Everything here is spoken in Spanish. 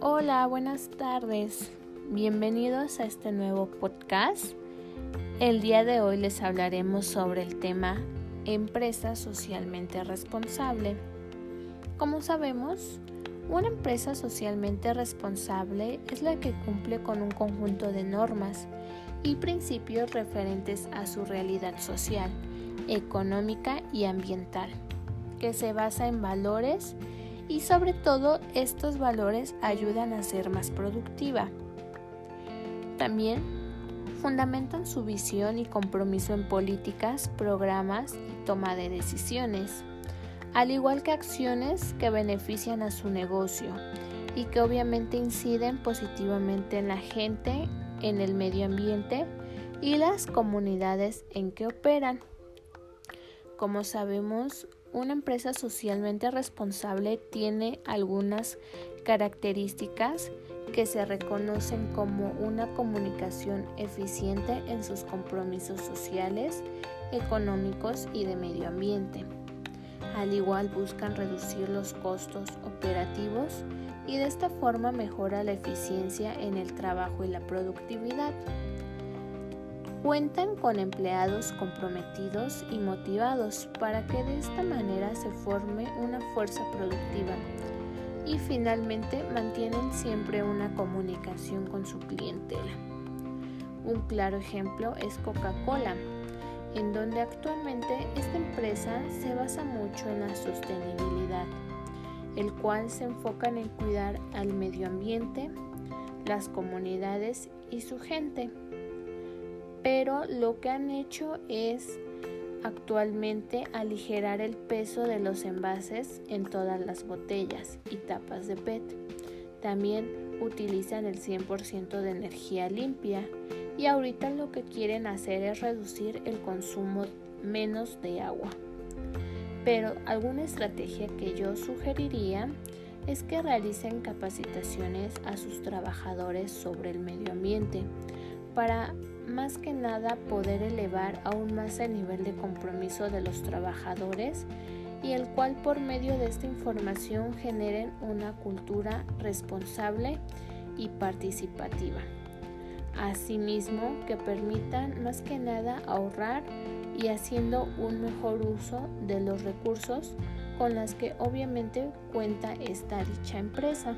Hola, buenas tardes. Bienvenidos a este nuevo podcast. El día de hoy les hablaremos sobre el tema empresa socialmente responsable. Como sabemos, una empresa socialmente responsable es la que cumple con un conjunto de normas y principios referentes a su realidad social, económica y ambiental, que se basa en valores y sobre todo estos valores ayudan a ser más productiva. También fundamentan su visión y compromiso en políticas, programas y toma de decisiones, al igual que acciones que benefician a su negocio y que obviamente inciden positivamente en la gente, en el medio ambiente y las comunidades en que operan. Como sabemos, una empresa socialmente responsable tiene algunas características que se reconocen como una comunicación eficiente en sus compromisos sociales, económicos y de medio ambiente. Al igual buscan reducir los costos operativos y de esta forma mejora la eficiencia en el trabajo y la productividad. Cuentan con empleados comprometidos y motivados para que de esta manera se forme una fuerza productiva y finalmente mantienen siempre una comunicación con su clientela. Un claro ejemplo es Coca-Cola, en donde actualmente esta empresa se basa mucho en la sostenibilidad, el cual se enfoca en cuidar al medio ambiente, las comunidades y su gente pero lo que han hecho es actualmente aligerar el peso de los envases en todas las botellas y tapas de PET. También utilizan el 100% de energía limpia y ahorita lo que quieren hacer es reducir el consumo menos de agua. Pero alguna estrategia que yo sugeriría es que realicen capacitaciones a sus trabajadores sobre el medio ambiente para más que nada poder elevar aún más el nivel de compromiso de los trabajadores y el cual por medio de esta información generen una cultura responsable y participativa. Asimismo, que permitan más que nada ahorrar y haciendo un mejor uso de los recursos con las que obviamente cuenta esta dicha empresa.